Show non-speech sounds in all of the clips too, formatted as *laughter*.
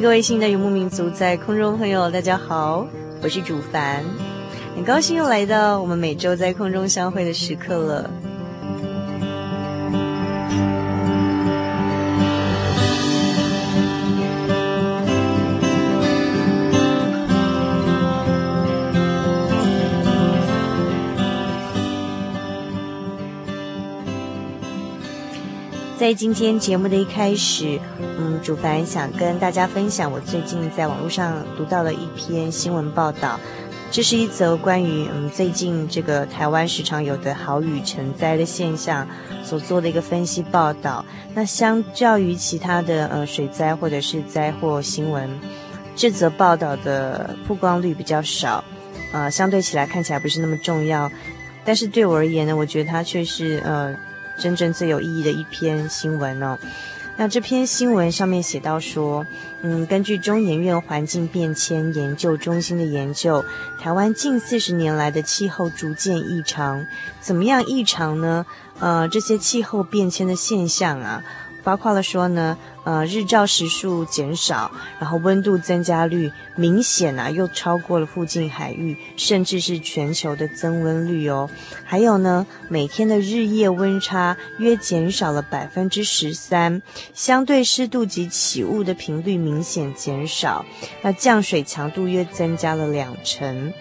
各位新的游牧民族在空中朋友，大家好，我是主凡，很高兴又来到我们每周在空中相会的时刻了。在今天节目的一开始，嗯，主凡想跟大家分享我最近在网络上读到了一篇新闻报道，这是一则关于嗯最近这个台湾时常有的豪雨成灾的现象所做的一个分析报道。那相较于其他的呃水灾或者是灾祸新闻，这则报道的曝光率比较少，呃，相对起来看起来不是那么重要，但是对我而言呢，我觉得它却是呃。真正最有意义的一篇新闻哦，那这篇新闻上面写到说，嗯，根据中研院环境变迁研究中心的研究，台湾近四十年来的气候逐渐异常，怎么样异常呢？呃，这些气候变迁的现象啊。包括了说呢，呃，日照时数减少，然后温度增加率明显啊，又超过了附近海域，甚至是全球的增温率哦。还有呢，每天的日夜温差约减少了百分之十三，相对湿度及起雾的频率明显减少，那降水强度约增加了两成。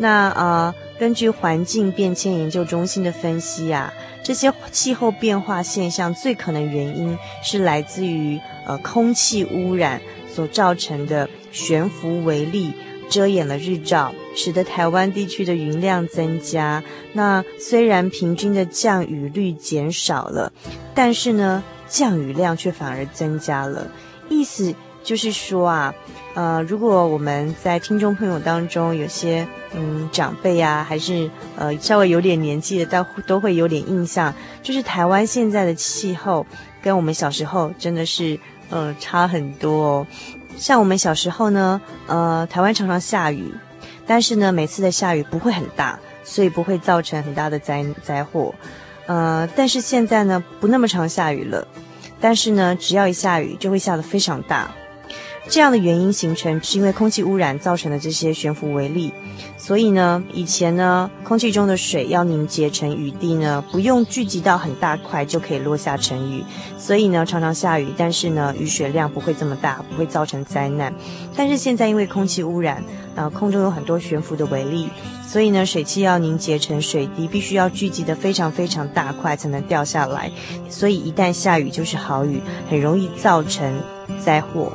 那呃，根据环境变迁研究中心的分析啊。这些气候变化现象最可能原因是来自于呃空气污染所造成的悬浮微粒遮掩了日照，使得台湾地区的云量增加。那虽然平均的降雨率减少了，但是呢降雨量却反而增加了。意思就是说啊。呃，如果我们在听众朋友当中有些嗯长辈啊，还是呃稍微有点年纪的，都都会有点印象，就是台湾现在的气候跟我们小时候真的是呃差很多哦。像我们小时候呢，呃，台湾常常下雨，但是呢，每次的下雨不会很大，所以不会造成很大的灾灾祸。呃，但是现在呢，不那么常下雨了，但是呢，只要一下雨就会下得非常大。这样的原因形成，是因为空气污染造成的这些悬浮微粒。所以呢，以前呢，空气中的水要凝结成雨滴呢，不用聚集到很大块就可以落下成雨。所以呢，常常下雨，但是呢，雨水量不会这么大，不会造成灾难。但是现在因为空气污染，呃，空中有很多悬浮的微粒，所以呢，水汽要凝结成水滴，必须要聚集得非常非常大块才能掉下来。所以一旦下雨就是好雨，很容易造成灾祸。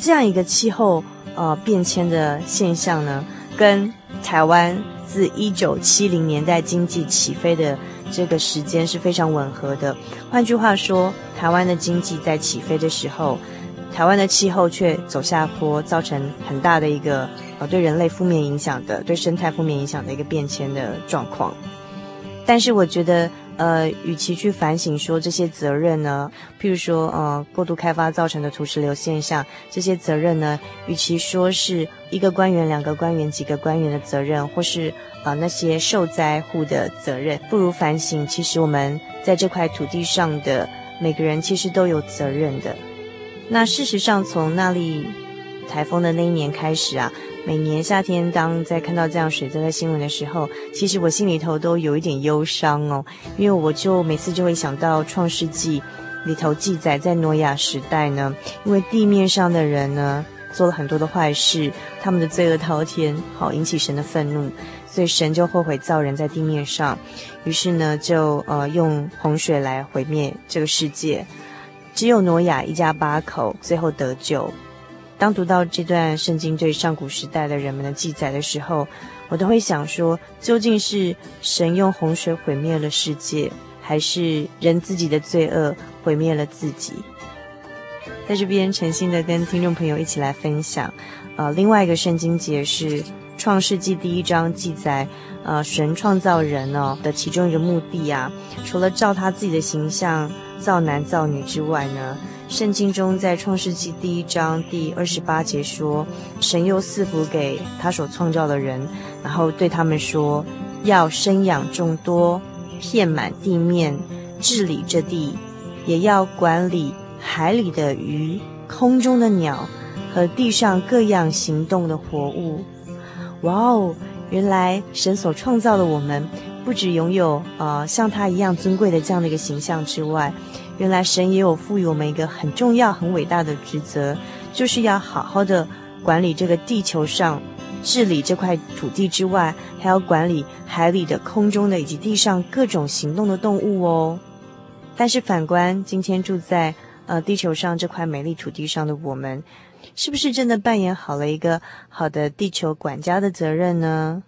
这样一个气候呃变迁的现象呢，跟台湾自一九七零年代经济起飞的这个时间是非常吻合的。换句话说，台湾的经济在起飞的时候，台湾的气候却走下坡，造成很大的一个呃对人类负面影响的、对生态负面影响的一个变迁的状况。但是我觉得，呃，与其去反省说这些责任呢，譬如说，呃，过度开发造成的土石流现象，这些责任呢，与其说是一个官员、两个官员、几个官员的责任，或是啊、呃、那些受灾户的责任，不如反省，其实我们在这块土地上的每个人其实都有责任的。那事实上，从那里台风的那一年开始啊。每年夏天，当在看到这样水灾的新闻的时候，其实我心里头都有一点忧伤哦，因为我就每次就会想到《创世纪》里头记载，在挪亚时代呢，因为地面上的人呢做了很多的坏事，他们的罪恶滔天，好引起神的愤怒，所以神就后悔造人在地面上，于是呢就呃用洪水来毁灭这个世界，只有挪亚一家八口最后得救。当读到这段圣经对上古时代的人们的记载的时候，我都会想说，究竟是神用洪水毁灭了世界，还是人自己的罪恶毁灭了自己？在这边诚心的跟听众朋友一起来分享。呃，另外一个圣经节是创世纪第一章记载，呃，神创造人哦的其中一个目的啊，除了照他自己的形象造男造女之外呢。圣经中，在创世纪第一章第二十八节说：“神又赐福给他所创造的人，然后对他们说，要生养众多，遍满地面，治理这地，也要管理海里的鱼、空中的鸟和地上各样行动的活物。”哇哦！原来神所创造的我们，不只拥有呃像他一样尊贵的这样的一个形象之外，原来神也有赋予我们一个很重要、很伟大的职责，就是要好好的管理这个地球上、治理这块土地之外，还要管理海里的、空中的以及地上各种行动的动物哦。但是反观今天住在呃地球上这块美丽土地上的我们，是不是真的扮演好了一个好的地球管家的责任呢？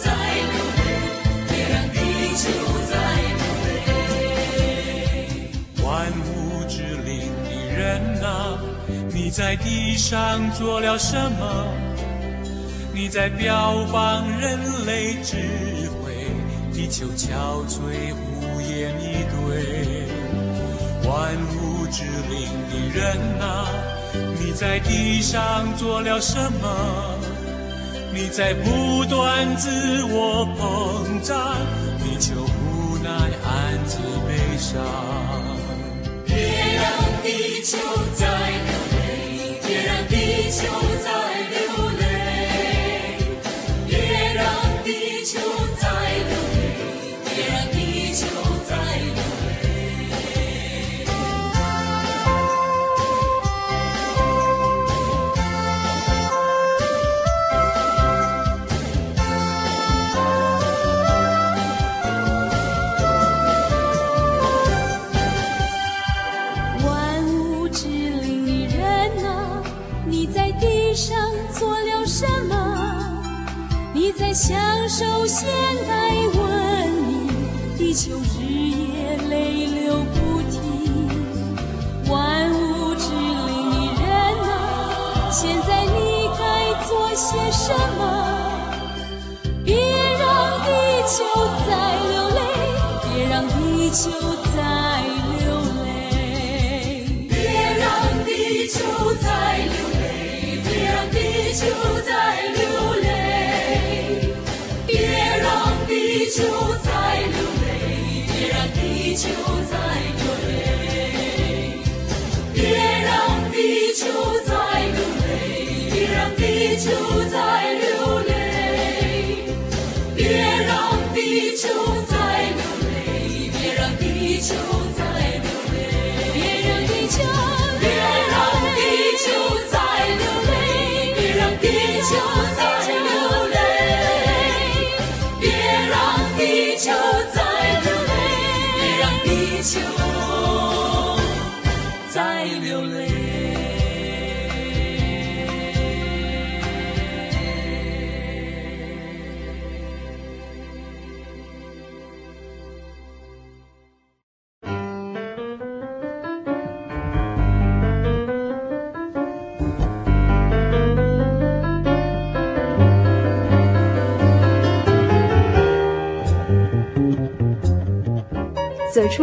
在流泪，别让地球在流泪。万物之灵的人啊，你在地上做了什么？你在标榜人类智慧，地球憔悴无言以对。万物之灵的人啊。你在地上做了什么？你在不断自我膨胀，你就无奈暗自悲伤。别让地球再流泪，别让地球什么？别让地球再流泪，别让地球再流泪，别让地球再流泪，别让地球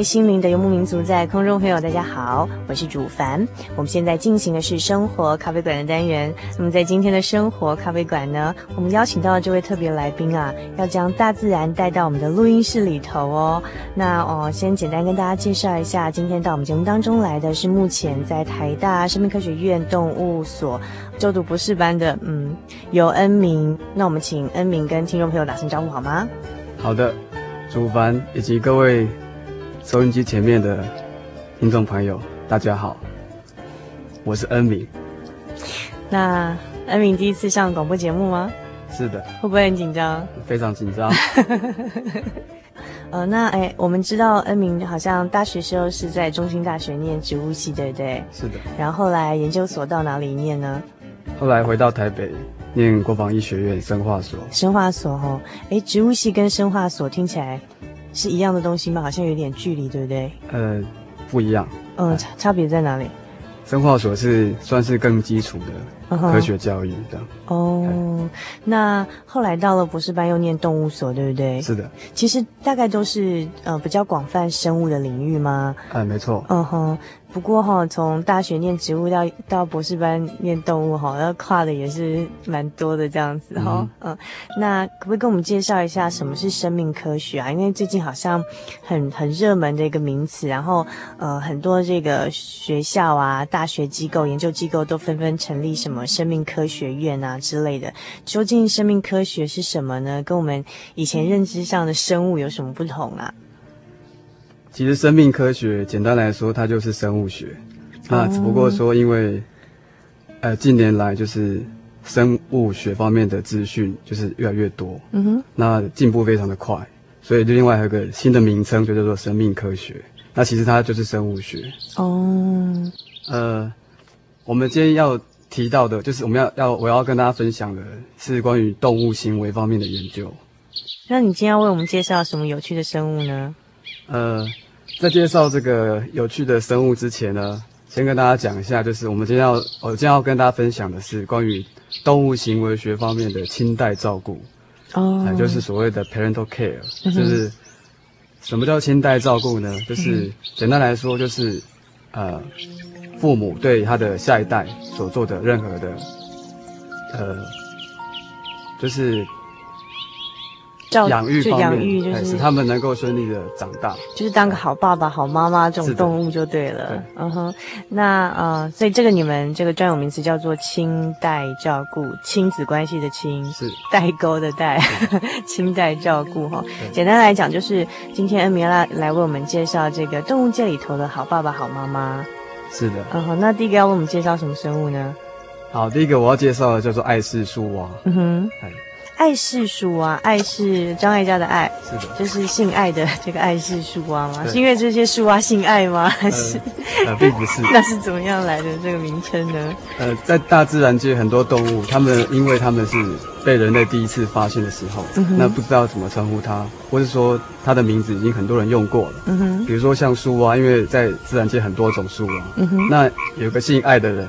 位心灵的游牧民族，在空中朋友，大家好，我是主凡。我们现在进行的是生活咖啡馆的单元。那么在今天的生活咖啡馆呢，我们邀请到的这位特别来宾啊，要将大自然带到我们的录音室里头哦。那哦，先简单跟大家介绍一下，今天到我们节目当中来的是目前在台大生命科学院动物所就读博士班的，嗯，游恩明。那我们请恩明跟听众朋友打声招呼好吗？好的，主凡以及各位。收音机前面的听众朋友，大家好，我是恩明。那恩明第一次上广播节目吗？是的。会不会很紧张？非常紧张。*laughs* 呃，那哎，我们知道恩明好像大学时候是在中兴大学念植物系，对不对？是的。然后后来研究所到哪里念呢？后来回到台北念国防医学院生化所。生化所哦，哎，植物系跟生化所听起来。是一样的东西吗？好像有点距离，对不对？呃，不一样。嗯，差差别在哪里？生化所是算是更基础的科学教育这样。哦，嗯、那后来到了博士班又念动物所，对不对？是的。其实大概都是呃比较广泛生物的领域吗？哎、呃，没错。嗯哼。不过哈，从大学念植物到到博士班念动物哈，要跨的也是蛮多的这样子哈。嗯，嗯，那可不可以跟我们介绍一下什么是生命科学啊？因为最近好像很很热门的一个名词，然后呃很多这个学校啊、大学机构、研究机构都纷纷成立什么生命科学院啊之类的。究竟生命科学是什么呢？跟我们以前认知上的生物有什么不同啊？其实生命科学简单来说，它就是生物学。那只不过说，因为呃近年来就是生物学方面的资讯就是越来越多，嗯哼，那进步非常的快，所以另外还有个新的名称就叫做生命科学。那其实它就是生物学。哦，呃，我们今天要提到的就是我们要要我要跟大家分享的是关于动物行为方面的研究。那你今天要为我们介绍什么有趣的生物呢？呃，在介绍这个有趣的生物之前呢，先跟大家讲一下，就是我们今天要，我今天要跟大家分享的是关于动物行为学方面的亲代照顾，哦、呃，就是所谓的 parental care，就是什么叫亲代照顾呢？就是简单来说，就是呃，父母对他的下一代所做的任何的，呃，就是。养育方面，就是使他们能够顺利的长大，就是当个好爸爸、好妈妈这种动物就对了。嗯哼，那呃，所以这个你们这个专有名词叫做亲代照顾，亲子关系的亲是代沟的代，*laughs* 亲代照顾哈。简单来讲，就是今天恩铭来来为我们介绍这个动物界里头的好爸爸、好妈妈。是的。嗯哼，那第一个要为我们介绍什么生物呢？好，第一个我要介绍的叫做爱氏树蛙。嗯哼。爱氏树蛙，爱是张艾嘉的爱，是的，就是姓爱的这个爱氏树蛙吗？是因为这些树蛙姓爱吗？还是？呃，并不是。*laughs* 那是怎么样来的这个名称呢？呃，在大自然界，很多动物，它们因为它们是被人类第一次发现的时候，嗯、那不知道怎么称呼它，或是说它的名字已经很多人用过了。嗯哼。比如说像树蛙，因为在自然界很多种树蛙，嗯哼。那有个姓爱的人，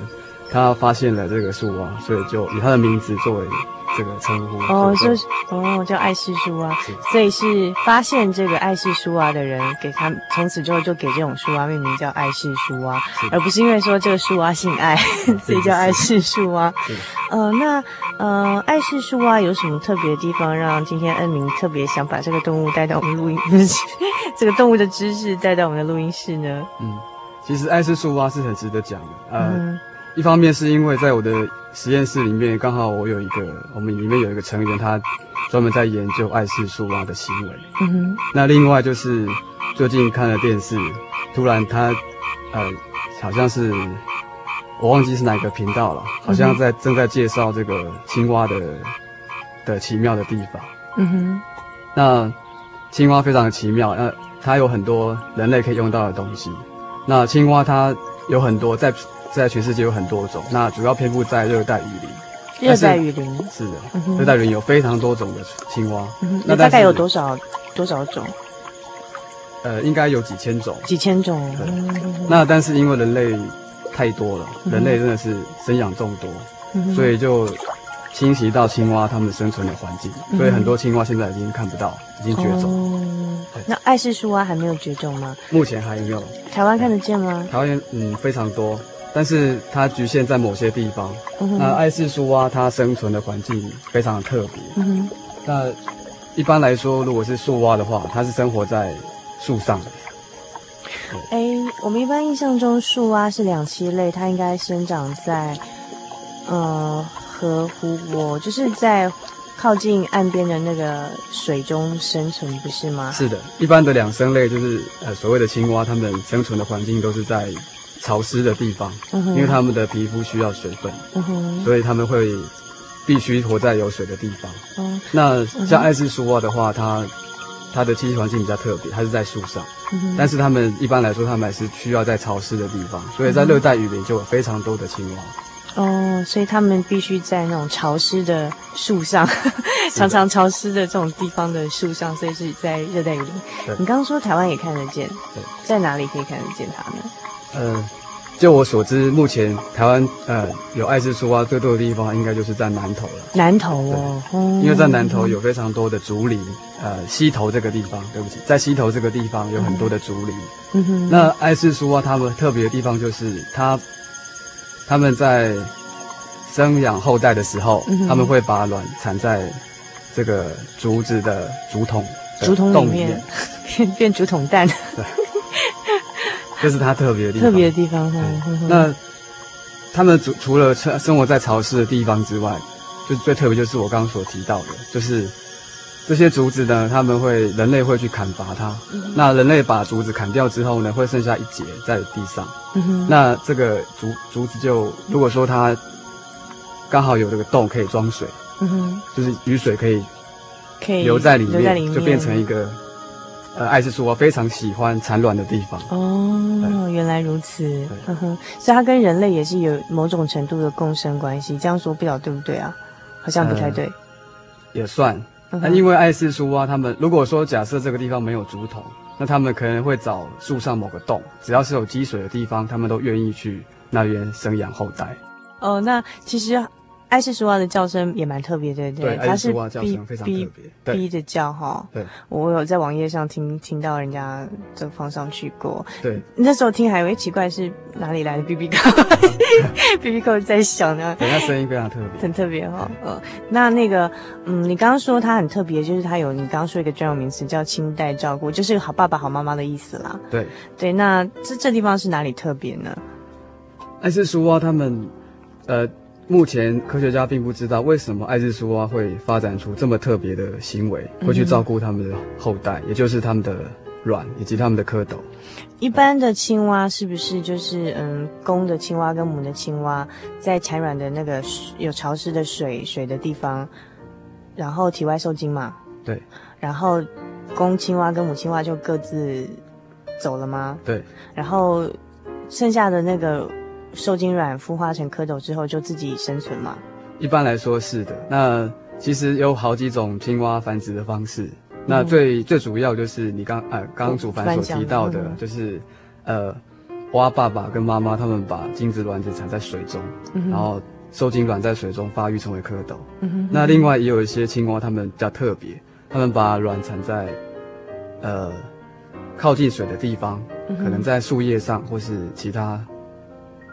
他发现了这个树蛙，所以就以他的名字作为。这个称呼哦，就是哦，叫爱氏树蛙，所以是发现这个爱氏树蛙的人，给他从此之后就给这种树蛙命名叫爱氏树蛙，而不是因为说这个树蛙姓爱，*laughs* *laughs* 所以叫爱氏树蛙。呃，那呃，爱氏树蛙有什么特别的地方，让今天恩明特别想把这个动物带到我们录音室，*laughs* 这个动物的知识带到我们的录音室呢？嗯，其实爱氏树蛙是很值得讲的，呃。嗯一方面是因为在我的实验室里面，刚好我有一个，我们里面有一个成员，他专门在研究爱氏树蛙的行为。嗯哼。那另外就是最近看了电视，突然他，呃，好像是我忘记是哪个频道了，好像在正在介绍这个青蛙的的奇妙的地方。嗯哼，那青蛙非常的奇妙，那它有很多人类可以用到的东西。那青蛙它有很多在在全世界有很多种，那主要遍布在热带雨林。热带雨林是的，热带雨林有非常多种的青蛙。嗯、那大概有多少多少种？呃，应该有几千种。几千种。对。那但是因为人类太多了，人类真的是生养众多，嗯，所以就侵袭到青蛙它们生存的环境，嗯，所以很多青蛙现在已经看不到，已经绝种。哦。那爱氏树蛙还没有绝种吗？目前还没有。台湾看得见吗？台湾嗯非常多，但是它局限在某些地方。嗯、那爱氏树蛙它生存的环境非常的特别。嗯。那一般来说，如果是树蛙的话，它是生活在树上的。哎、欸，我们一般印象中树蛙是两栖类，它应该生长在，呃，河湖泊，就是在靠近岸边的那个水中生存，不是吗？是的，一般的两生类就是呃所谓的青蛙，它们生存的环境都是在潮湿的地方，嗯，因为他们的皮肤需要水分，嗯，所以他们会必须活在有水的地方。嗯，那像爱氏树蛙的话，它它的栖息环境比较特别，它是在树上。但是他们一般来说，他们还是需要在潮湿的地方，所以在热带雨林就有非常多的青蛙。哦，所以他们必须在那种潮湿的树上，常常潮湿的这种地方的树上，所以是在热带雨林。你刚刚说台湾也看得见，对，在哪里可以看得见它呢？呃。就我所知，目前台湾呃有爱氏树蛙最多的地方，应该就是在南投了。南投哦，因为在南投有非常多的竹林，呃，溪头这个地方，对不起，在溪头这个地方有很多的竹林。嗯哼。那爱氏树蛙它们特别的地方就是它，它们在生养后代的时候，嗯、他们会把卵产在这个竹子的竹筒竹筒里面，*laughs* 变变竹筒蛋。对。这是它特别的地方。特别的地方。那他们除除了生生活在潮湿的地方之外，就最特别就是我刚刚所提到的，就是这些竹子呢，他们会人类会去砍伐它。嗯、那人类把竹子砍掉之后呢，会剩下一节在地上。嗯、那这个竹竹子就如果说它刚好有这个洞可以装水，嗯，就是雨水可以可以留在里面，就变成一个。呃，爱氏树蛙非常喜欢产卵的地方。哦，原来如此。呵呵，所以它跟人类也是有某种程度的共生关系。这样说不晓得对不对啊？好像不太对。呃、也算。那、嗯、因为爱氏树蛙，他们如果说假设这个地方没有竹筒，那他们可能会找树上某个洞，只要是有积水的地方，他们都愿意去那边生养后代。哦，那其实。爱氏树蛙的叫声也蛮特别，对对，它是哔哔哔的叫哈。对，我有在网页上听听到人家就放上去过。对，那时候听还以为奇怪是哪里来的 BB 扣，BB 扣在响呢。对，它声音非常特别，很特别哈。呃，那那个，嗯，你刚刚说它很特别，就是它有你刚刚说一个专有名词叫亲代照顾，就是好爸爸好妈妈的意思啦。对对，那这这地方是哪里特别呢？爱氏树蛙他们，呃。目前科学家并不知道为什么爱氏树蛙会发展出这么特别的行为，会去照顾他们的后代，嗯、也就是他们的卵以及他们的蝌蚪。一般的青蛙是不是就是嗯，公的青蛙跟母的青蛙在产卵的那个有潮湿的水水的地方，然后体外受精嘛？对。然后公青蛙跟母青蛙就各自走了吗？对。然后剩下的那个。受精卵孵化成蝌蚪之后，就自己生存吗？一般来说是的。那其实有好几种青蛙繁殖的方式。嗯、那最最主要就是你刚呃刚刚主凡所提到的，就是呃蛙爸爸跟妈妈他们把精子卵子产在水中，嗯、然后受精卵在水中发育成为蝌蚪。嗯、那另外也有一些青蛙，它们比较特别，它们把卵产在呃靠近水的地方，嗯、可能在树叶上或是其他。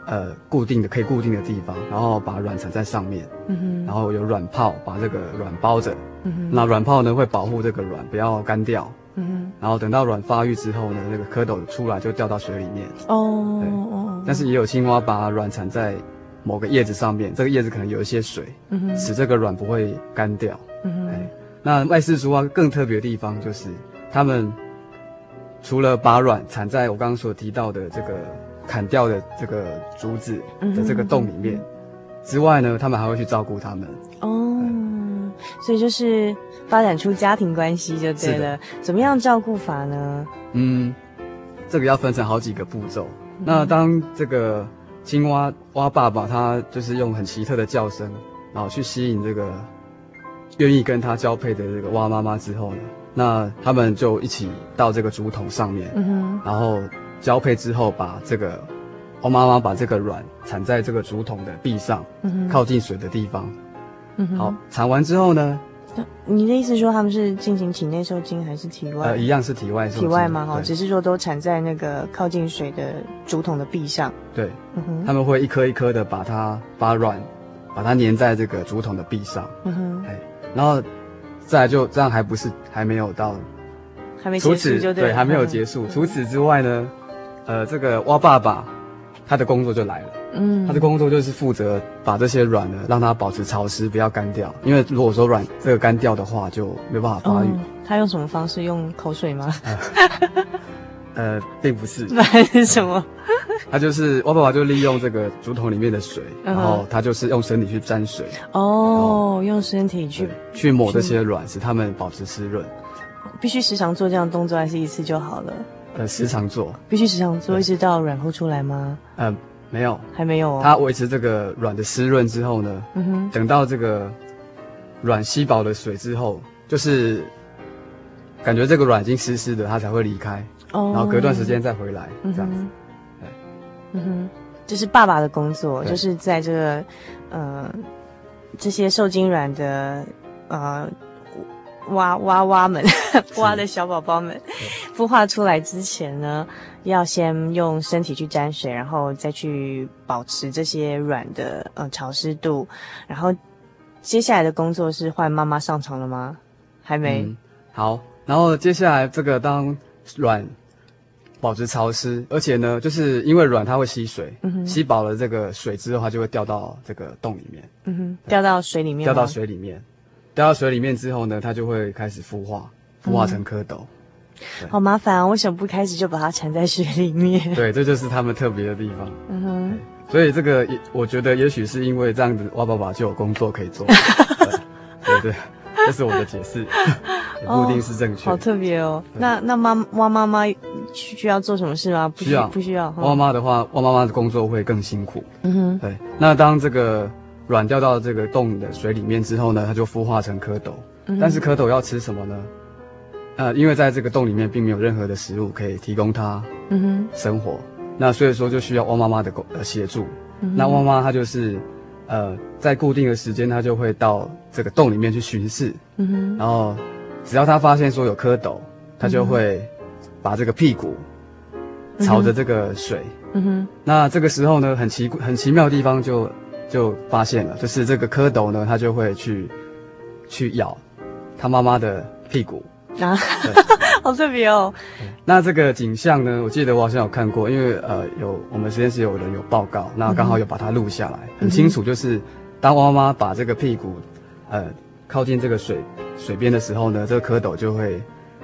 呃，固定的可以固定的地方，然后把卵产在上面，嗯哼，然后有卵泡把这个卵包着，嗯哼，那卵泡呢会保护这个卵不要干掉，嗯哼，然后等到卵发育之后呢，那个蝌蚪出来就掉到水里面，哦，对，哦，但是也有青蛙把卵产在某个叶子上面，这个叶子可能有一些水，嗯哼，使这个卵不会干掉，嗯哼，哎，那爱氏树蛙更特别的地方就是，它们除了把卵产在我刚刚所提到的这个。砍掉的这个竹子的这个洞里面。之外呢，他们还会去照顾他们。哦，所以就是发展出家庭关系就对了。怎么样照顾法呢？嗯，这个要分成好几个步骤。嗯、那当这个青蛙蛙爸爸他就是用很奇特的叫声，然后去吸引这个愿意跟他交配的这个蛙妈妈之后呢，那他们就一起到这个竹筒上面，然后交配之后把这个。我妈妈把这个卵产在这个竹筒的壁上，嗯、靠近水的地方。嗯、好，产完之后呢？你的意思说他们是进行体内受精还是体外？呃，一样是体外受精。体外嘛？哈，只是说都产在那个靠近水的竹筒的壁上。对，嗯、他们会一颗一颗的把它把卵，把它粘在这个竹筒的壁上。嗯哼，哎，然后再来就这样还不是还没有到，还没结束就对，对，还没有结束。嗯、除此之外呢，呃，这个蛙爸爸。他的工作就来了，嗯，他的工作就是负责把这些卵呢，让它保持潮湿，不要干掉。因为如果说卵这个干掉的话，就没办法发育。嗯。他用什么方式？用口水吗？呃，呃，并不是。那还是什么？*laughs* 他就是蛙爸爸就利用这个竹筒里面的水，然后他就是用身体去沾水。哦，用身体去去抹这些卵，使它们保持湿润。必须时常做这样的动作，还是一次就好了？呃，时常做，必须时常做，一直到卵后出来吗？嗯、呃，没有，还没有、哦。它维持这个卵的湿润之后呢，嗯哼，等到这个卵吸饱了水之后，就是感觉这个卵已经湿湿的，它才会离开，哦，然后隔段时间再回来，嗯、这样子。对，嗯哼，这是爸爸的工作，就是在这个呃这些受精卵的呃。蛙蛙蛙们，蛙 *laughs* 的小宝宝们，孵化出来之前呢，要先用身体去沾水，然后再去保持这些软的呃潮湿度，然后接下来的工作是换妈妈上床了吗？还没。嗯、好，然后接下来这个当卵保持潮湿，而且呢，就是因为卵它会吸水，嗯、吸饱了这个水之后，它就会掉到这个洞里面，嗯哼，掉到水里面，掉到水里面。掉到水里面之后呢，它就会开始孵化，孵化成蝌蚪。嗯、好麻烦啊！为什么不开始就把它缠在水里面？*laughs* 对，这就是他们特别的地方。嗯哼。所以这个也，我觉得也许是因为这样子，蛙爸爸就有工作可以做。*laughs* 对对，这是我的解释，*laughs* 不一定是正确、哦。好特别哦。那那妈蛙妈妈需要做什么事吗？不需要，不需要。蛙妈的话，蛙妈妈的工作会更辛苦。嗯哼。对。那当这个。卵掉到这个洞的水里面之后呢，它就孵化成蝌蚪。嗯、但是蝌蚪要吃什么呢？呃，因为在这个洞里面并没有任何的食物可以提供它生活，嗯、那所以说就需要汪妈妈的工呃协助。嗯、哼那蛙妈它就是呃在固定的时间，它就会到这个洞里面去巡视。嗯、哼然后只要她发现说有蝌蚪，她就会把这个屁股朝着这个水。嗯、哼那这个时候呢，很奇很奇妙的地方就。就发现了，就是这个蝌蚪呢，它就会去去咬它妈妈的屁股啊，对 *laughs* 好特别哦。那这个景象呢，我记得我好像有看过，因为呃，有我们实验室有人有报告，那刚好有把它录下来，嗯、很清楚，就是当蛙妈妈把这个屁股呃靠近这个水水边的时候呢，这个蝌蚪就会。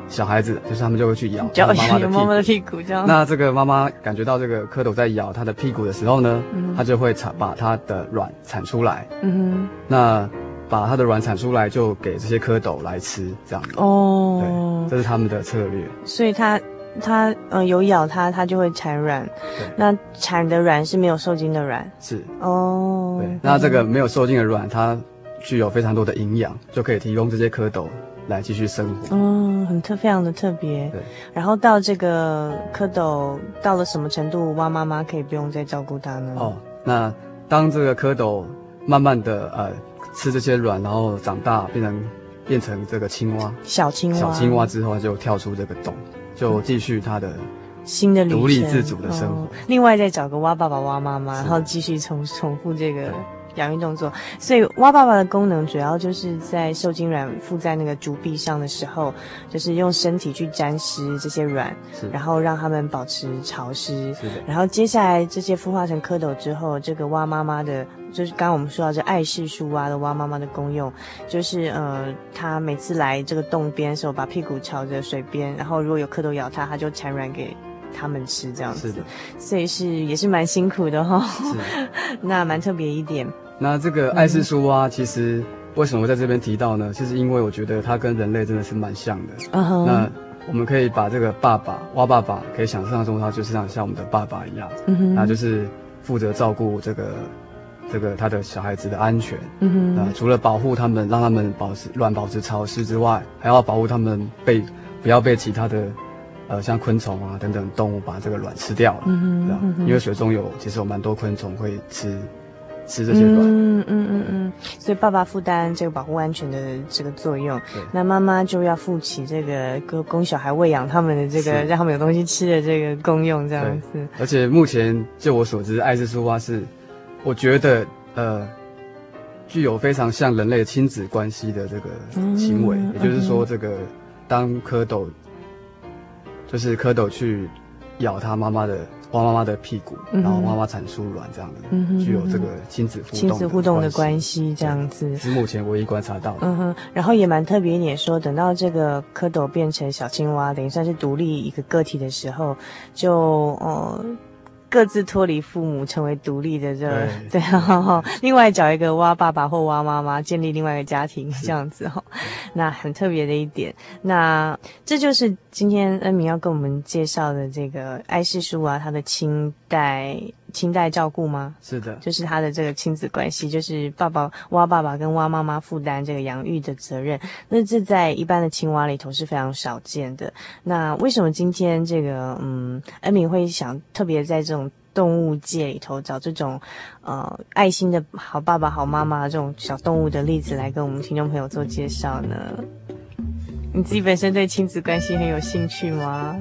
小孩子就是他们就会去咬妈妈的，妈妈的屁股，这样。那这个妈妈感觉到这个蝌蚪在咬它的屁股的时候呢，它、嗯、就会产把它的卵产出来。嗯哼。那把它的卵产出来，就给这些蝌蚪来吃，这样子。哦。对，这是他们的策略。所以它它呃有咬它，它就会产卵。对。那产的卵是没有受精的卵。是。哦。对。那这个没有受精的卵，它具有非常多的营养，就可以提供这些蝌蚪。来继续生活，嗯，很特，非常的特别。对，然后到这个蝌蚪到了什么程度，蛙妈妈可以不用再照顾它呢？哦，那当这个蝌蚪慢慢的呃吃这些卵，然后长大变成变成这个青蛙，小青蛙，小青蛙之后就跳出这个洞，就继续它的新的独立自主的生活。哦，另外再找个蛙爸爸、蛙妈妈，然后继续重重复这个。养育动作，所以蛙爸爸的功能主要就是在受精卵附在那个竹壁上的时候，就是用身体去沾湿这些卵，是然后让它们保持潮湿。是的。然后接下来这些孵化成蝌蚪之后，这个蛙妈妈的，就是刚刚我们说到这爱氏树蛙的蛙妈妈的功用，就是呃，它每次来这个洞边的时候，把屁股朝着水边，然后如果有蝌蚪咬它，它就产卵给它们吃这样子，是的，所以是也是蛮辛苦的哈、哦。是，*laughs* 那蛮特别一点。那这个艾氏苏蛙其实为什么在这边提到呢？就是因为我觉得它跟人类真的是蛮像的。那我们可以把这个爸爸蛙爸爸，可以想象中他就是像像我们的爸爸一样，嗯哼，那就是负责照顾这个这个他的小孩子的安全，嗯哼，那除了保护他们，让他们保持卵保持潮湿之外，还要保护他们被不要被其他的呃像昆虫啊等等动物把这个卵吃掉了，嗯哼，这样，嗯哼，因为水中有其实有蛮多昆虫会吃。吃这些卵，嗯嗯嗯嗯，所以爸爸负担这个保护安全的这个作用，对，那妈妈就要负起这个供供小孩喂养他们的这个让他们有东西吃的这个功用，这样子。而且目前就我所知，爱氏苏蛙是，我觉得呃，具有非常像人类亲子关系的这个行为，嗯、也就是说，这个当蝌蚪，就是蝌蚪去咬它妈妈的。蛙妈妈的屁股，然后妈妈产出卵，这样的，具有这个亲子互动亲子互动的关系，这样子是目前唯一观察到的。嗯哼，然后也蛮特别一点，说等到这个蝌蚪变成小青蛙，等于算是独立一个个体的时候，就呃。各自脱离父母，成为独立的这对，*laughs* 对，然后另外找一个蛙爸爸或蛙妈妈，建立另外一个家庭，这样子哈。那很特别的一点，那这就是今天恩明要跟我们介绍的这个艾氏苏蛙，它的清代。亲代照顾吗？是的，就是他的这个亲子关系，就是爸爸蛙爸爸跟蛙妈妈负担这个养育的责任。那这在一般的青蛙里头是非常少见的。那为什么今天这个嗯，恩敏会想特别在这种动物界里头找这种呃爱心的好爸爸、好妈妈这种小动物的例子来跟我们听众朋友做介绍呢？你自己本身对亲子关系很有兴趣吗？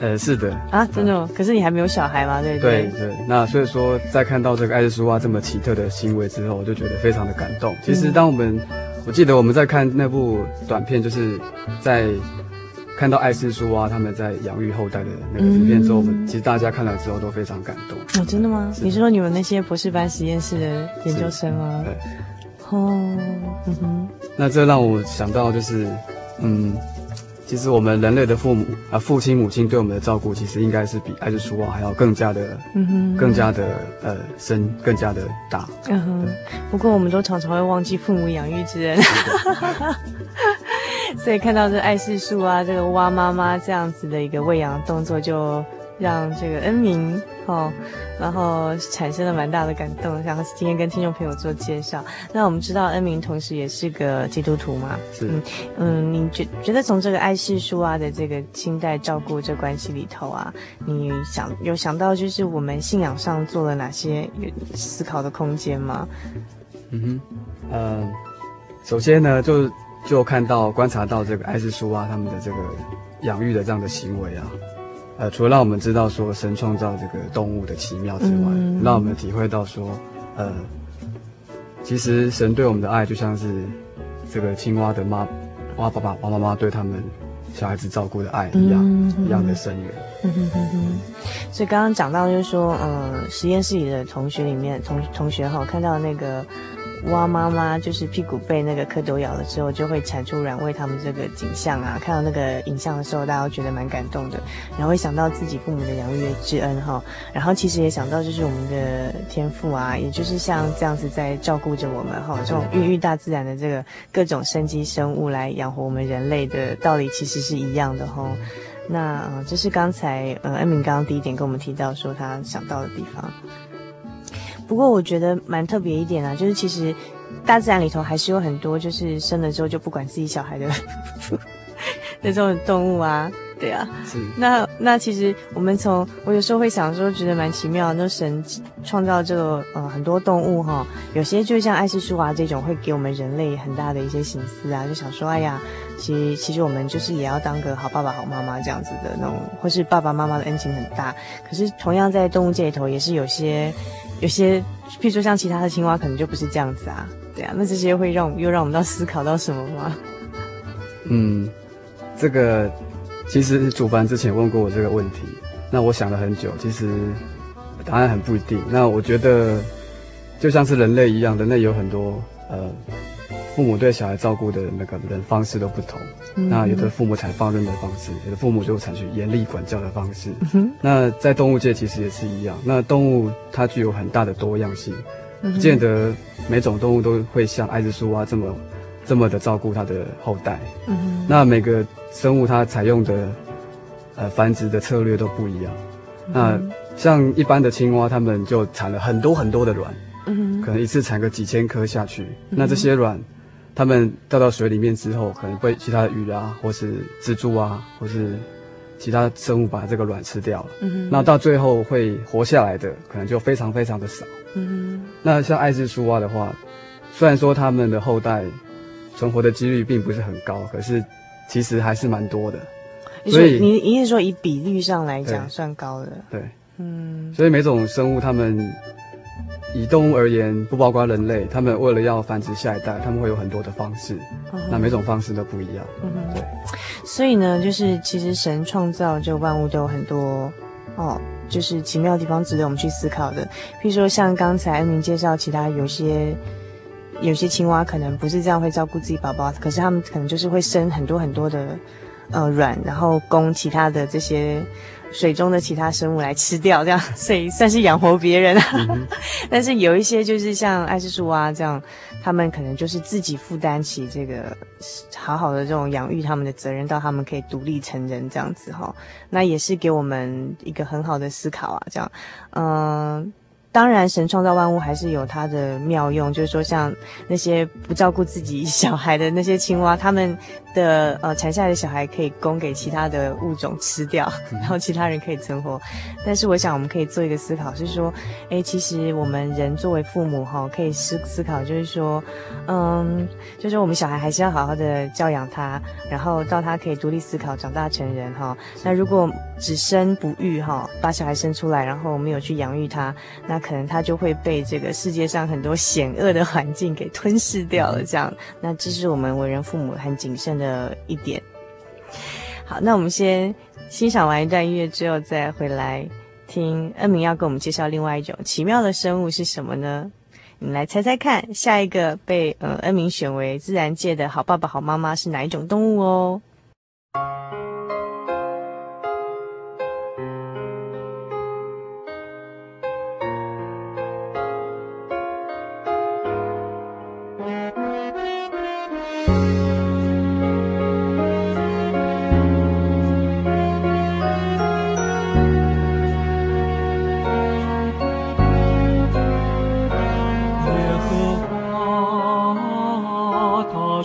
呃，是的啊，真的吗？可是你还没有小孩嘛？对对对，对。那所以说，在看到这个爱氏苏蛙这么奇特的行为之后，我就觉得非常的感动。其实，当我们，嗯、我记得我们在看那部短片，就是在看到爱氏苏蛙他们在养育后代的那个影片之后，嗯、我们其实大家看了之后都非常感动。哦，真的吗？是你是说你们那些博士班实验室的研究生吗？对。哦，嗯哼。那这让我想到，就是，嗯。其实我们人类的父母啊，父亲母亲对我们的照顾，其实应该是比爱之初啊还要更加的，嗯哼，更加的呃深，更加的大。嗯哼。不过我们都常常会忘记父母养育之恩，*laughs* 所以看到这爱世树啊这个蛙妈妈这样子的一个喂养动作，就让这个恩铭哦。然后产生了蛮大的感动，然后今天跟听众朋友做介绍。那我们知道恩铭同时也是个基督徒嘛，是嗯嗯，你觉觉得从这个艾氏苏蛙的这个清代照顾这关系里头啊，你想有想到就是我们信仰上做了哪些有思考的空间吗？嗯哼，呃，首先呢，就就看到观察到这个艾氏苏蛙他们的这个养育的这样的行为啊。呃，除了让我们知道说神创造这个动物的奇妙之外，嗯、让我们体会到说，呃，其实神对我们的爱就像是这个青蛙的妈蛙爸爸、蛙妈妈对他们小孩子照顾的爱一样，一样的深远。所以刚刚讲到就是说，呃，实验室里的同学里面，同同学哈，看到那个。蛙妈妈就是屁股被那个蝌蚪咬了之后，就会产出卵喂他们这个景象啊。看到那个影像的时候，大家都觉得蛮感动的，然后会想到自己父母的养育之恩哈。然后其实也想到就是我们的天父啊，也就是像这样子在照顾着我们哈。这种孕育大自然的这个各种生机生物来养活我们人类的道理，其实是一样的哈。那呃，这是刚才呃恩铭刚刚第一点跟我们提到说他想到的地方。不过我觉得蛮特别一点啊，就是其实大自然里头还是有很多就是生了之后就不管自己小孩的 *laughs* 那种动物啊，对啊。是。那那其实我们从我有时候会想说，觉得蛮奇妙的，那神创造这个呃很多动物哈，有些就像爱氏苏蛙这种会给我们人类很大的一些心思啊，就想说哎呀，其实其实我们就是也要当个好爸爸好妈妈这样子的那种，或是爸爸妈妈的恩情很大。可是同样在动物界里头也是有些。有些，譬如说像其他的青蛙，可能就不是这样子啊，对啊，那这些会让我们又让我们到思考到什么吗？嗯，这个其实主办之前问过我这个问题，那我想了很久，其实答案很不一定。那我觉得就像是人类一样，人类有很多呃父母对小孩照顾的那个人方式都不同。嗯、那有的父母采放任的方式，有的父母就采取严厉管教的方式。嗯、那在动物界其实也是一样。那动物它具有很大的多样性，不见得每种动物都会像爱之树蛙这么这么的照顾它的后代。嗯、那每个生物它采用的呃繁殖的策略都不一样。嗯、那像一般的青蛙，它们就产了很多很多的卵。嗯，可能一次产个几千颗下去，嗯、那这些卵，它们掉到水里面之后，可能被其他的鱼啊，或是蜘蛛啊，或是其他生物把这个卵吃掉了。嗯，那到最后会活下来的，可能就非常非常的少。嗯，那像爱之树蛙的话，虽然说它们的后代存活的几率并不是很高，可是其实还是蛮多的。所以你你是说以比率上来讲算高的？对，嗯，所以每种生物它们。以动物而言，不包括人类，他们为了要繁殖下一代，他们会有很多的方式。Uh. 那每种方式都不一样。嗯哼，对。所以呢，就是其实神创造这万物都有很多哦，就是奇妙的地方值得我们去思考的。譬如说，像刚才恩明介绍，其他有些有些青蛙可能不是这样会照顾自己宝宝，可是他们可能就是会生很多很多的呃卵，然后供其他的这些。水中的其他生物来吃掉，这样所以算是养活别人啊。嗯、*laughs* 但是有一些就是像爱之树蛙这样，他们可能就是自己负担起这个好好的这种养育他们的责任，到他们可以独立成人这样子哈。那也是给我们一个很好的思考啊，这样，嗯、呃。当然，神创造万物还是有它的妙用，就是说，像那些不照顾自己小孩的那些青蛙，他们的呃产下来的小孩可以供给其他的物种吃掉，然后其他人可以存活。但是，我想我们可以做一个思考，是说，哎，其实我们人作为父母哈，可以思思考，就是说，嗯，就是我们小孩还是要好好的教养他，然后到他可以独立思考、长大成人哈。那如果只生不育哈，把小孩生出来，然后没有去养育他，那可能他就会被这个世界上很多险恶的环境给吞噬掉了。这样，那这是我们为人父母很谨慎的的一点。好，那我们先欣赏完一段音乐之后，再回来听恩明要给我们介绍另外一种奇妙的生物是什么呢？你们来猜猜看，下一个被呃恩明选为自然界的好爸爸、好妈妈是哪一种动物哦？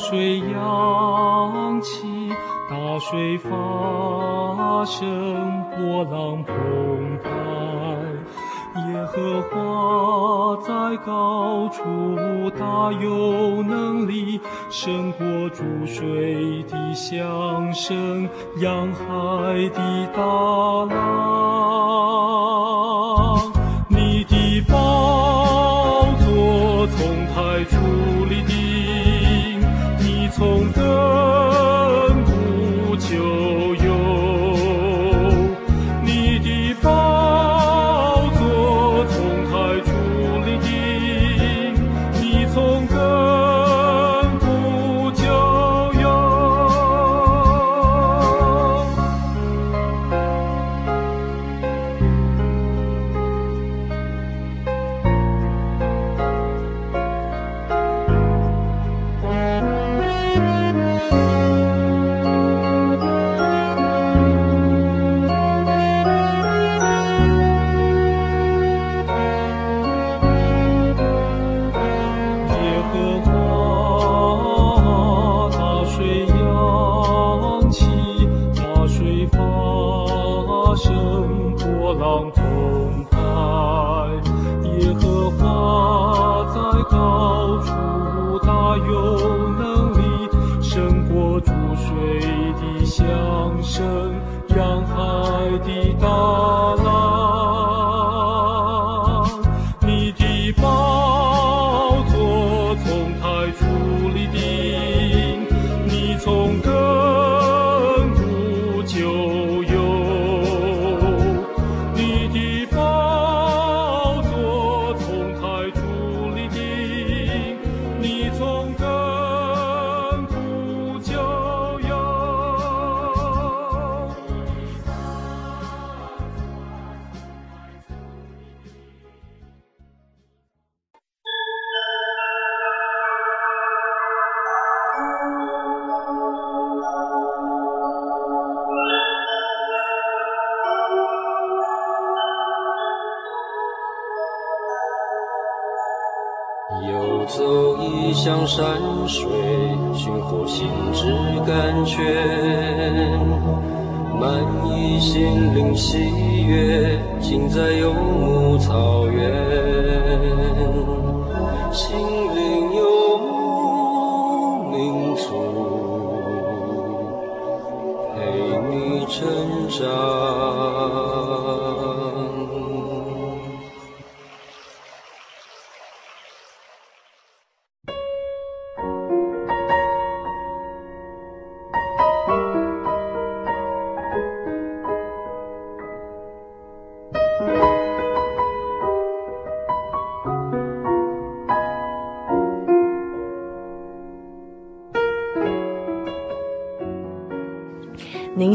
水扬起大水发生波浪澎湃。耶和华在高处大有能力胜过注水的响声扬海的大浪有能力胜过煮水的响声扬海的大浪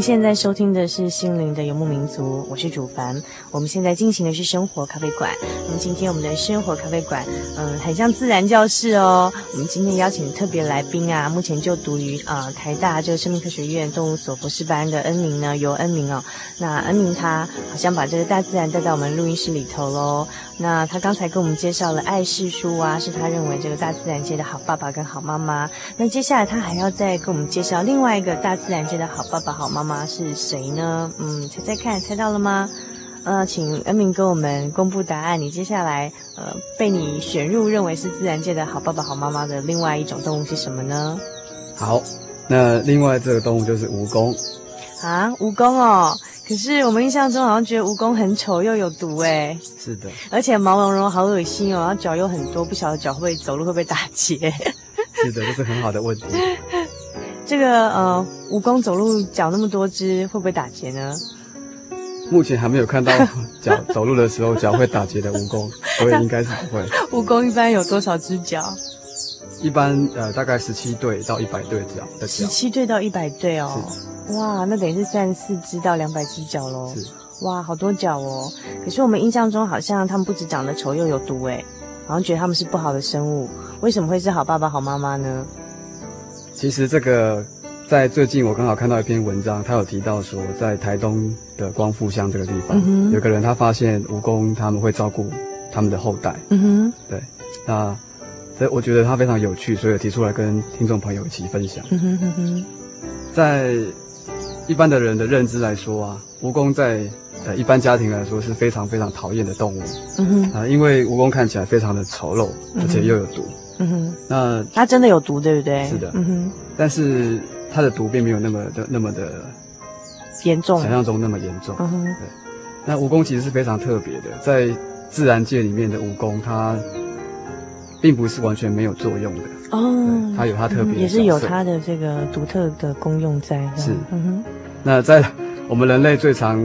现在收听的是《心灵的游牧民族》，我是主凡。我们现在进行的是生活咖啡馆。那么今天我们的生活咖啡馆，嗯，很像自然教室哦。我们今天邀请特别来宾啊，目前就读于啊、呃、台大这个生命科学院动物所博士班的恩宁呢，由恩宁哦。那恩宁他好像把这个大自然带到我们录音室里头喽。那他刚才跟我们介绍了爱是书啊，是他认为这个大自然界的好爸爸跟好妈妈。那接下来他还要再跟我们介绍另外一个大自然界的好爸爸好妈妈是谁呢？嗯，猜猜看，猜到了吗？呃，请恩明跟我们公布答案。你接下来呃被你选入认为是自然界的好爸爸好妈妈的另外一种动物是什么呢？好，那另外这个动物就是蜈蚣。啊，蜈蚣哦。可是我们印象中好像觉得蜈蚣很丑又有毒哎。是的，而且毛茸茸好恶心哦，然后脚又很多，不晓得脚会走路会不会打结？是的，这是很好的问题。*laughs* 这个呃，蜈蚣走路脚那么多只，会不会打结呢？目前还没有看到 *laughs* 脚走路的时候脚会打结的蜈蚣，*laughs* 所以应该是不会。蜈蚣一般有多少只脚？一般呃，大概十七对到一百对脚的脚。十七对到一百对哦。哇，那等于是三十四只到两百只脚喽。是。哇，好多脚哦。可是我们印象中好像他们不止长得丑又有毒哎，好像觉得他们是不好的生物。为什么会是好爸爸好妈妈呢？其实这个在最近我刚好看到一篇文章，他有提到说，在台东的光复乡这个地方，嗯、有个人他发现蜈蚣他们会照顾他们的后代。嗯哼。对。那所以我觉得他非常有趣，所以提出来跟听众朋友一起分享。嗯哼哼哼。在一般的人的认知来说啊，蜈蚣在呃一般家庭来说是非常非常讨厌的动物。嗯哼啊，因为蜈蚣看起来非常的丑陋，而且又有毒。嗯哼，那它真的有毒，对不对？是的。嗯哼，但是它的毒并没有那么的那么的严重，想象中那么严重。嗯哼，对。那蜈蚣其实是非常特别的，在自然界里面的蜈蚣，它并不是完全没有作用的。哦，它有它特别、嗯，也是有它的这个独特的功用在。是，嗯哼。那在我们人类最常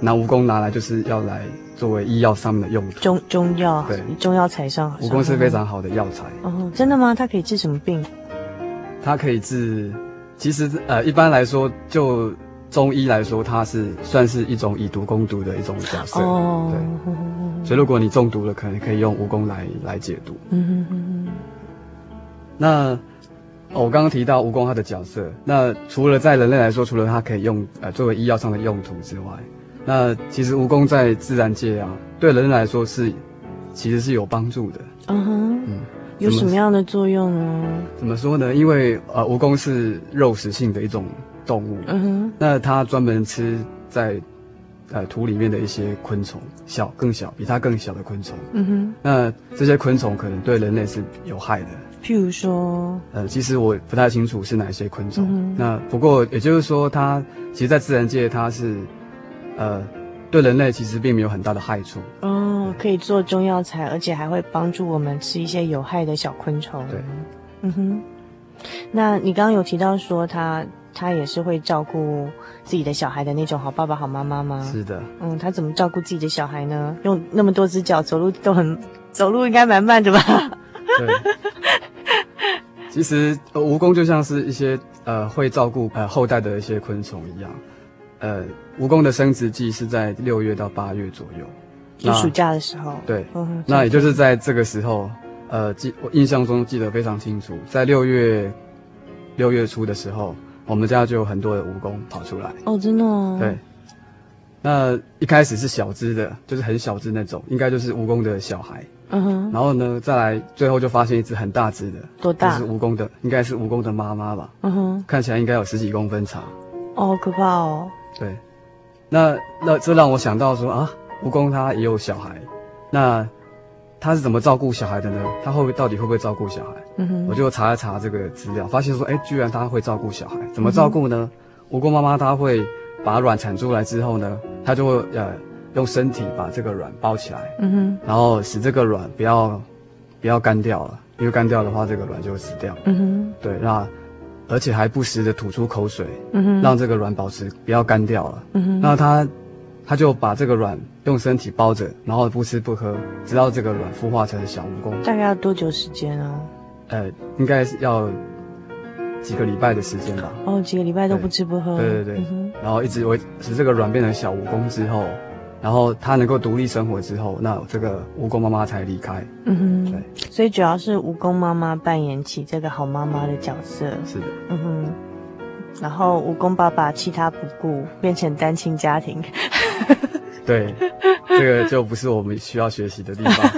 拿蜈蚣拿来，就是要来作为医药上面的用途。中中药，对，中药材上。蜈蚣是非常好的药材。哦，真的吗？它可以治什么病？它可以治，其实呃，一般来说，就中医来说，它是算是一种以毒攻毒的一种角色。哦，对。所以如果你中毒了，可能可以用蜈蚣来来解毒。嗯哼哼哼。那。哦，我刚刚提到蜈蚣它的角色，那除了在人类来说，除了它可以用呃作为医药上的用途之外，那其实蜈蚣在自然界啊，对人类来说是其实是有帮助的。嗯哼，嗯，有什么样的作用呢？怎么说呢？因为呃蜈蚣是肉食性的一种动物，嗯哼，那它专门吃在呃土里面的一些昆虫，小更小比它更小的昆虫，嗯哼，那这些昆虫可能对人类是有害的。譬如说，呃，其实我不太清楚是哪些昆虫。嗯、那不过也就是说，它其实，在自然界，它是，呃，对人类其实并没有很大的害处。哦，可以做中药材，而且还会帮助我们吃一些有害的小昆虫。对，嗯哼。那你刚刚有提到说，它它也是会照顾自己的小孩的那种好爸爸、好妈妈吗？是的。嗯，他怎么照顾自己的小孩呢？用那么多只脚走路都很，*laughs* 走路应该蛮慢的吧？对。其实，蜈蚣就像是一些呃会照顾呃后代的一些昆虫一样，呃，蜈蚣的生殖季是在六月到八月左右，就暑假的时候。对，嗯、那也就是在这个时候，呃，记我印象中记得非常清楚，在六月六月初的时候，我们家就有很多的蜈蚣跑出来。哦，真的、哦。对，那一开始是小只的，就是很小只那种，应该就是蜈蚣的小孩。嗯哼，然后呢，再来最后就发现一只很大只的，多大？就是蜈蚣的，应该是蜈蚣的妈妈吧？嗯哼，看起来应该有十几公分长。哦，好可怕哦。对，那那这让我想到说啊，蜈蚣它也有小孩，那它是怎么照顾小孩的呢？他会到底会不会照顾小孩？嗯哼，我就查一查这个资料，发现说，哎，居然他会照顾小孩，怎么照顾呢？蜈蚣妈妈它会把卵产出来之后呢，它就会呃用身体把这个卵包起来，嗯哼，然后使这个卵不要不要干掉了，因为干掉的话，这个卵就会死掉。嗯哼，对，那而且还不时的吐出口水，嗯哼，让这个卵保持不要干掉了。嗯哼，那它它就把这个卵用身体包着，然后不吃不喝，直到这个卵孵化成小蜈蚣。大概要多久时间啊？呃，应该是要几个礼拜的时间吧。哦，几个礼拜都不吃不喝。对对对，嗯然后一直维持这个卵变成小蜈蚣之后，然后它能够独立生活之后，那这个蜈蚣妈妈才离开。嗯哼，对，所以主要是蜈蚣妈妈扮演起这个好妈妈的角色。是的，嗯哼，然后蜈蚣爸爸弃她不顾，变成单亲家庭。对，这个就不是我们需要学习的地方。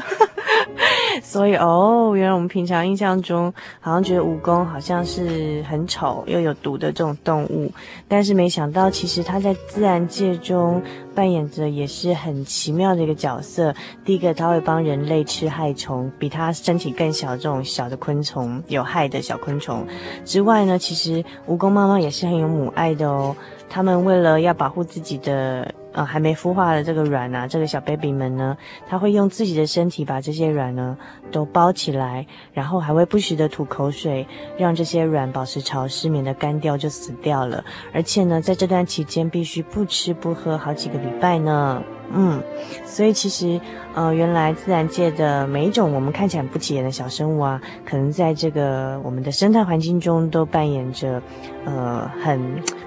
*laughs* 所以哦，原来我们平常印象中好像觉得蜈蚣好像是很丑又有毒的这种动物，但是没想到其实它在自然界中扮演着也是很奇妙的一个角色。第一个，它会帮人类吃害虫，比它身体更小的这种小的昆虫，有害的小昆虫之外呢，其实蜈蚣妈妈也是很有母爱的哦。他们为了要保护自己的。呃，还没孵化的这个卵啊，这个小 baby 们呢，他会用自己的身体把这些卵呢都包起来，然后还会不时的吐口水，让这些软宝石潮湿，免得干掉就死掉了。而且呢，在这段期间必须不吃不喝好几个礼拜呢。嗯，所以其实，呃，原来自然界的每一种我们看起来很不起眼的小生物啊，可能在这个我们的生态环境中都扮演着，呃，很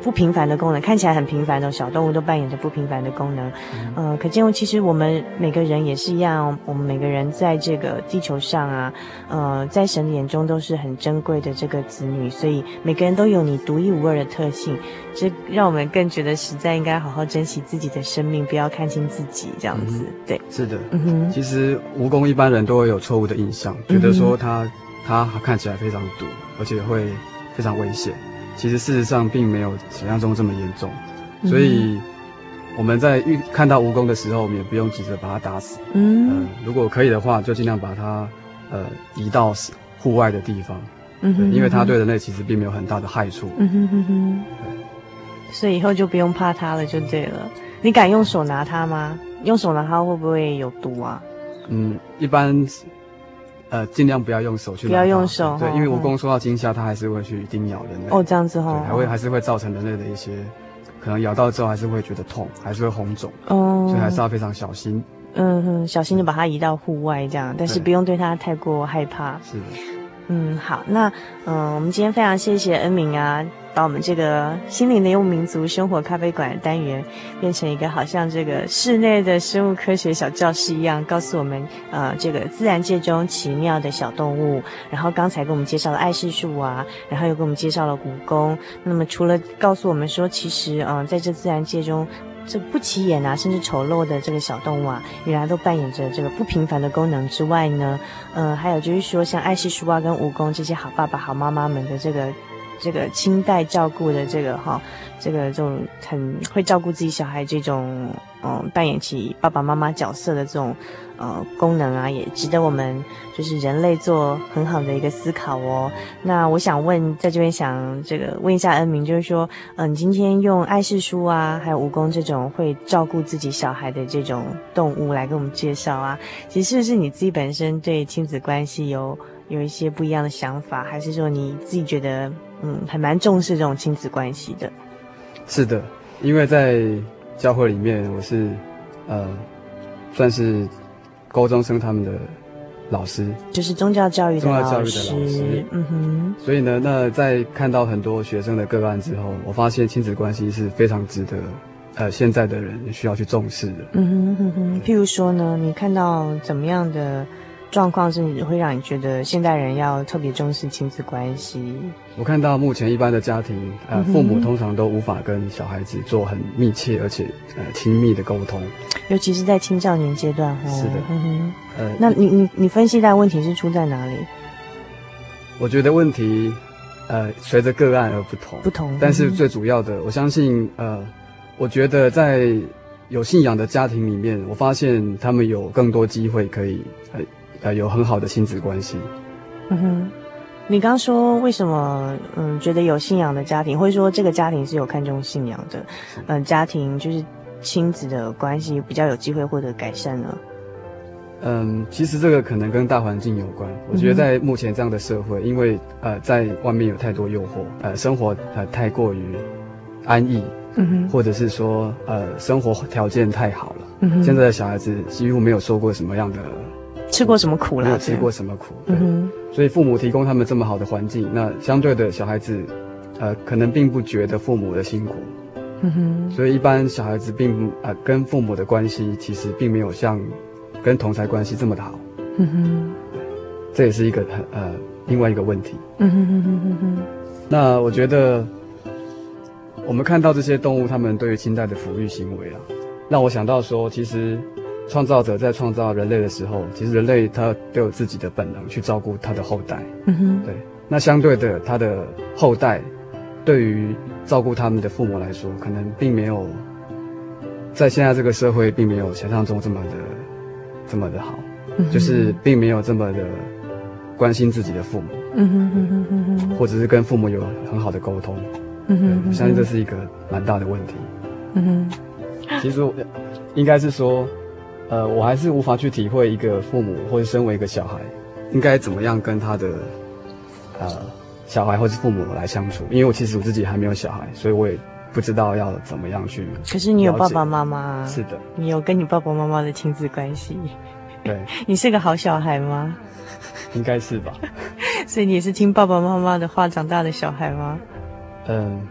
不平凡的功能。看起来很平凡的小动物都扮演着不平凡的功能。呃，可见其实我们每个人也是一样，我们每个人在这个地球上啊，呃，在神眼中都是很珍贵的这个子女，所以每个人都有你独一无二的特性，这让我们更觉得实在应该好好珍惜自己的生命，不要看清自己这样子，嗯、对，是的，嗯哼。其实蜈蚣一般人都会有错误的印象，觉得说它它看起来非常毒，而且会非常危险。其实事实上并没有想象中这么严重，所以我们在遇看到蜈蚣的时候，我们也不用急着把它打死。嗯、呃，如果可以的话，就尽量把它呃移到户外的地方。嗯哼，因为它对人类其实并没有很大的害处。嗯哼哼哼，对。所以以后就不用怕它了，就对了。你敢用手拿它吗？用手拿它会不会有毒啊？嗯，一般，呃，尽量不要用手去拿。不要用手，对，因为蜈蚣受到惊吓，它还是会去叮咬人类。哦，这样子哈。对，还会还是会造成人类的一些，可能咬到之后还是会觉得痛，还是会红肿。哦。所以还是要非常小心。嗯哼，小心的把它移到户外这样，但是不用对它太过害怕。是的。嗯，好，那嗯、我们今天非常谢谢恩铭啊。把我们这个心灵的游牧民族生活咖啡馆的单元变成一个好像这个室内的生物科学小教室一样，告诉我们呃这个自然界中奇妙的小动物。然后刚才给我们介绍了爱氏树啊，然后又给我们介绍了蜈蚣。那么除了告诉我们说，其实嗯、在这自然界中这不起眼啊，甚至丑陋的这个小动物啊，原来都扮演着这个不平凡的功能之外呢，呃还有就是说像爱惜书啊跟蜈蚣这些好爸爸好妈妈们的这个。这个亲代照顾的这个哈，这个这种很会照顾自己小孩这种，嗯，扮演起爸爸妈妈角色的这种，呃，功能啊，也值得我们就是人类做很好的一个思考哦。那我想问，在这边想这个问一下恩铭，就是说，嗯，你今天用爱氏树啊，还有蜈蚣这种会照顾自己小孩的这种动物来给我们介绍啊，其实是不是你自己本身对亲子关系有有一些不一样的想法，还是说你自己觉得？嗯，还蛮重视这种亲子关系的。是的，因为在教会里面，我是呃，算是高中生他们的老师，就是宗教教育的老师。宗教教育的老师，嗯哼。所以呢，那在看到很多学生的个案之后，我发现亲子关系是非常值得呃现在的人需要去重视的。嗯哼哼哼。譬如说呢，你看到怎么样的状况是会让你觉得现代人要特别重视亲子关系？我看到目前一般的家庭，呃，父母通常都无法跟小孩子做很密切而且呃亲密的沟通，尤其是在青少年阶段。哦，是的，嗯哼，呃，那你你你分析的问题是出在哪里？我觉得问题，呃，随着个案而不同，不同。但是最主要的，我相信，呃，我觉得在有信仰的家庭里面，我发现他们有更多机会可以，呃。呃，有很好的亲子关系。嗯哼，你刚说为什么嗯觉得有信仰的家庭，或者说这个家庭是有看重信仰的，嗯，家庭就是亲子的关系比较有机会获得改善呢？嗯，其实这个可能跟大环境有关。我觉得在目前这样的社会，嗯、因为呃在外面有太多诱惑，呃生活呃太过于安逸，嗯哼，或者是说呃生活条件太好了，嗯哼，现在的小孩子几乎没有受过什么样的。吃过什么苦了？没有吃过什么苦，对。嗯、所以父母提供他们这么好的环境，那相对的小孩子，呃，可能并不觉得父母的辛苦。嗯哼。所以一般小孩子并不呃跟父母的关系其实并没有像跟同才关系这么的好。嗯哼。这也是一个很呃另外一个问题。嗯哼哼哼哼哼。那我觉得我们看到这些动物，他们对于亲代的抚育行为啊，让我想到说，其实。创造者在创造人类的时候，其实人类他都有自己的本能去照顾他的后代。嗯哼，对。那相对的，他的后代对于照顾他们的父母来说，可能并没有在现在这个社会，并没有想象中这么的这么的好。嗯，就是并没有这么的关心自己的父母。嗯哼哼哼哼哼，或者是跟父母有很好的沟通。嗯哼，我相信这是一个蛮大的问题。嗯哼，其实应该是说。呃，我还是无法去体会一个父母或者身为一个小孩，应该怎么样跟他的呃小孩或是父母来相处。因为我其实我自己还没有小孩，所以我也不知道要怎么样去。*laughs* 可是你有爸爸妈妈，是的，你有跟你爸爸妈妈的亲子关系。对，*laughs* 你是个好小孩吗？应该是吧。*laughs* 所以你也是听爸爸妈妈的话长大的小孩吗？嗯。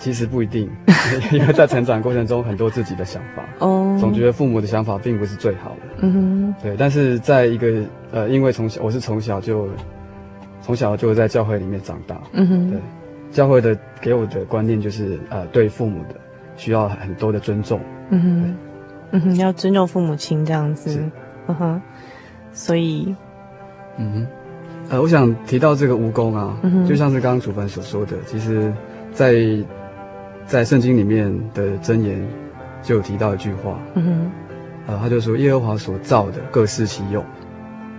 其实不一定，*laughs* 因为在成长过程中很多自己的想法，哦，总觉得父母的想法并不是最好的，嗯哼，对。但是在一个呃，因为从小我是从小就从小就在教会里面长大，嗯哼，对，教会的给我的观念就是呃，对父母的需要很多的尊重，嗯哼，嗯哼，要尊重父母亲这样子，嗯哼，所以，嗯哼，呃，我想提到这个蜈蚣啊，嗯，就像是刚刚主凡所说的，其实，在在圣经里面的箴言就有提到一句话，嗯哼，呃，他就说耶和华所造的各适其用，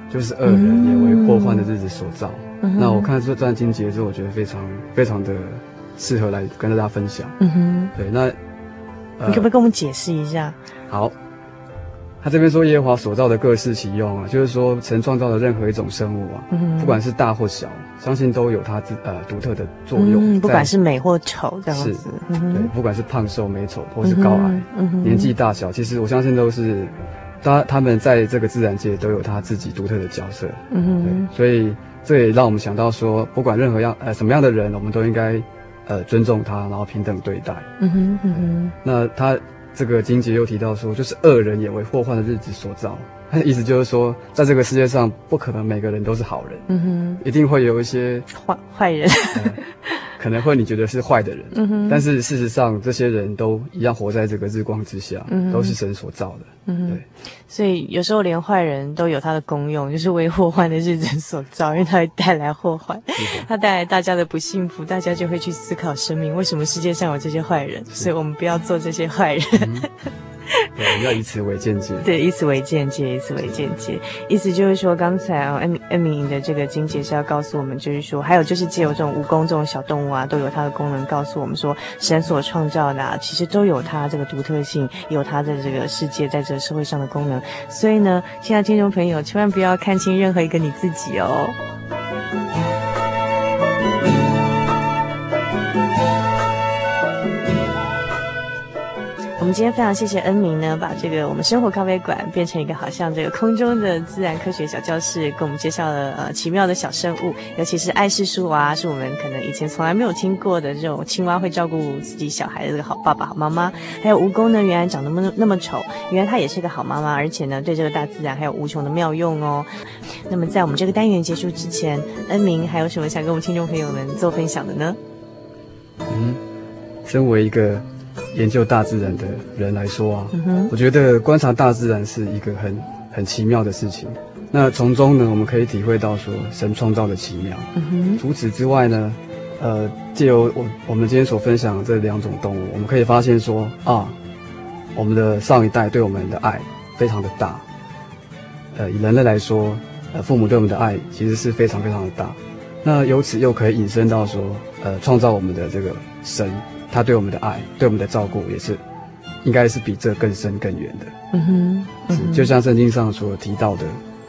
就是恶人也为祸患的日子所造。嗯、那我看这段经节之后，我觉得非常非常的适合来跟大家分享。嗯哼，对，那、呃、你可不可以跟我们解释一下？好。他这边说耶和华所造的各适其用啊，就是说神创造的任何一种生物啊，嗯、不管是大或小，相信都有它自呃独特的作用。嗯、不管是美或丑这样子，对，不管是胖瘦美丑或是高矮，嗯、年纪大小，其实我相信都是，他他们在这个自然界都有他自己独特的角色。嗯哼，对，所以这也让我们想到说，不管任何样呃什么样的人，我们都应该呃尊重他，然后平等对待。嗯哼，嗯哼，那他。这个经节又提到说，就是恶人也为祸患的日子所造。他的意思就是说，在这个世界上，不可能每个人都是好人，嗯哼，一定会有一些坏坏人。呃 *laughs* 可能会你觉得是坏的人，但是事实上这些人都一样活在这个日光之下，嗯，都是神所造的，嗯，对。所以有时候连坏人都有他的功用，就是为祸患的日子所造，因为他会带来祸患，是的，他带来大家的不幸福，大家就会去思考生命为什么世界上有这些坏人，所以我们不要做这些坏人。嗯 *laughs* 对，要以此为鉴戒。对，以此为鉴戒，以此为鉴戒。意思就是说，刚才啊，恩恩明的这个经节是要告诉我们，就是说，还有就是借由这种蜈蚣这种小动物啊，都有它的功能，告诉我们说，神所创造的啊，其实都有它这个独特性，有它的这个世界在这个社会上的功能。所以呢，亲爱的听众朋友，千万不要看轻任何一个你自己哦。我们今天非常谢谢恩明呢，把这个我们生活咖啡馆变成一个好像这个空中的自然科学小教室，给我们介绍了呃奇妙的小生物，尤其是爱氏树蛙，是我们可能以前从来没有听过的这种青蛙会照顾自己小孩的这个好爸爸、好妈妈。还有蜈蚣呢，原来长得那么那么丑，原来它也是一个好妈妈，而且呢，对这个大自然还有无穷的妙用哦。那么在我们这个单元结束之前，恩明还有什么想跟我们听众朋友们做分享的呢？嗯，身为一个研究大自然的人来说啊，嗯，我觉得观察大自然是一个很很奇妙的事情。那从中呢，我们可以体会到说神创造的奇妙。嗯，除此之外呢，呃，借由我我们今天所分享的这两种动物，我们可以发现说啊，我们的上一代对我们的爱非常的大。呃，以人类来说，呃，父母对我们的爱其实是非常非常的大。那由此又可以引申到说，呃，创造我们的这个神，他对我们的爱，对我们的照顾也是，应该是比这更深更远的。嗯哼，嗯哼，就像圣经上所提到的，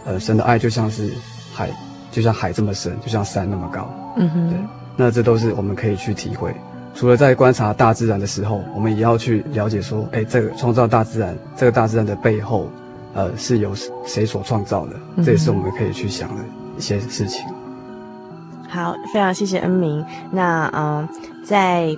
呃，神的爱就像是海，就像海这么深，就像山那么高。嗯哼，对，那这都是我们可以去体会。除了在观察大自然的时候，我们也要去了解说，哎，这个创造大自然，这个大自然的背后，呃，是由谁所创造的？嗯，这也是我们可以去想的一些事情。好，非常谢谢恩明。那嗯、呃，在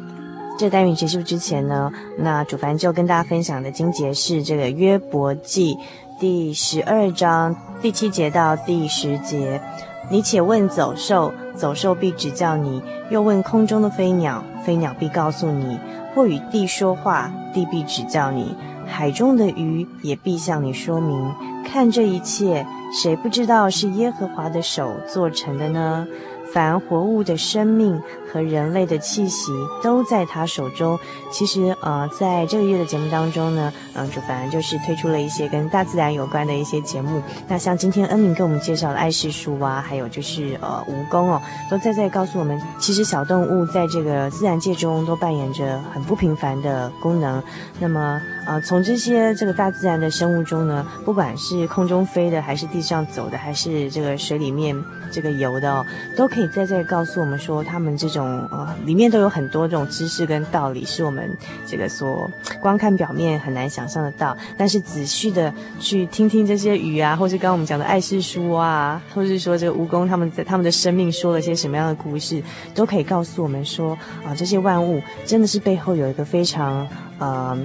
这单元结束之前呢，那主凡就跟大家分享的经节是这个约伯记第十二章第七节到第十节。你且问走兽，走兽必指教你；又问空中的飞鸟，飞鸟必告诉你；或与地说话，地必指教你；海中的鱼也必向你说明。看这一切，谁不知道是耶和华的手做成的呢？凡活物的生命和人类的气息都在他手中。其实，呃，在这个月的节目当中呢，嗯、呃，主凡就是推出了一些跟大自然有关的一些节目。那像今天恩明给我们介绍的爱氏树啊，还有就是呃蜈蚣哦，都在在告诉我们，其实小动物在这个自然界中都扮演着很不平凡的功能。那么，呃，从这些这个大自然的生物中呢，不管是空中飞的，还是地上走的，还是这个水里面这个游的哦，都可以。在这告诉我们说，他们这种呃，里面都有很多这种知识跟道理，是我们这个所光看表面很难想象得到。但是仔细的去听听这些鱼啊，或是刚刚我们讲的爱氏书啊，或是说这个蜈蚣他们在他们的生命说了些什么样的故事，都可以告诉我们说啊、这些万物真的是背后有一个非常呃。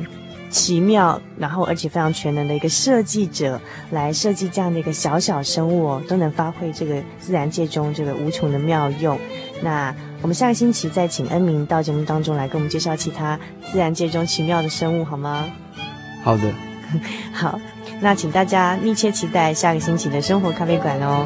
奇妙，然后而且非常全能的一个设计者来设计这样的一个小小生物哦，都能发挥这个自然界中这个无穷的妙用。那我们下个星期再请恩明到节目当中来给我们介绍其他自然界中奇妙的生物，好吗？好的，*laughs* 好，那请大家密切期待下个星期的生活咖啡馆哦。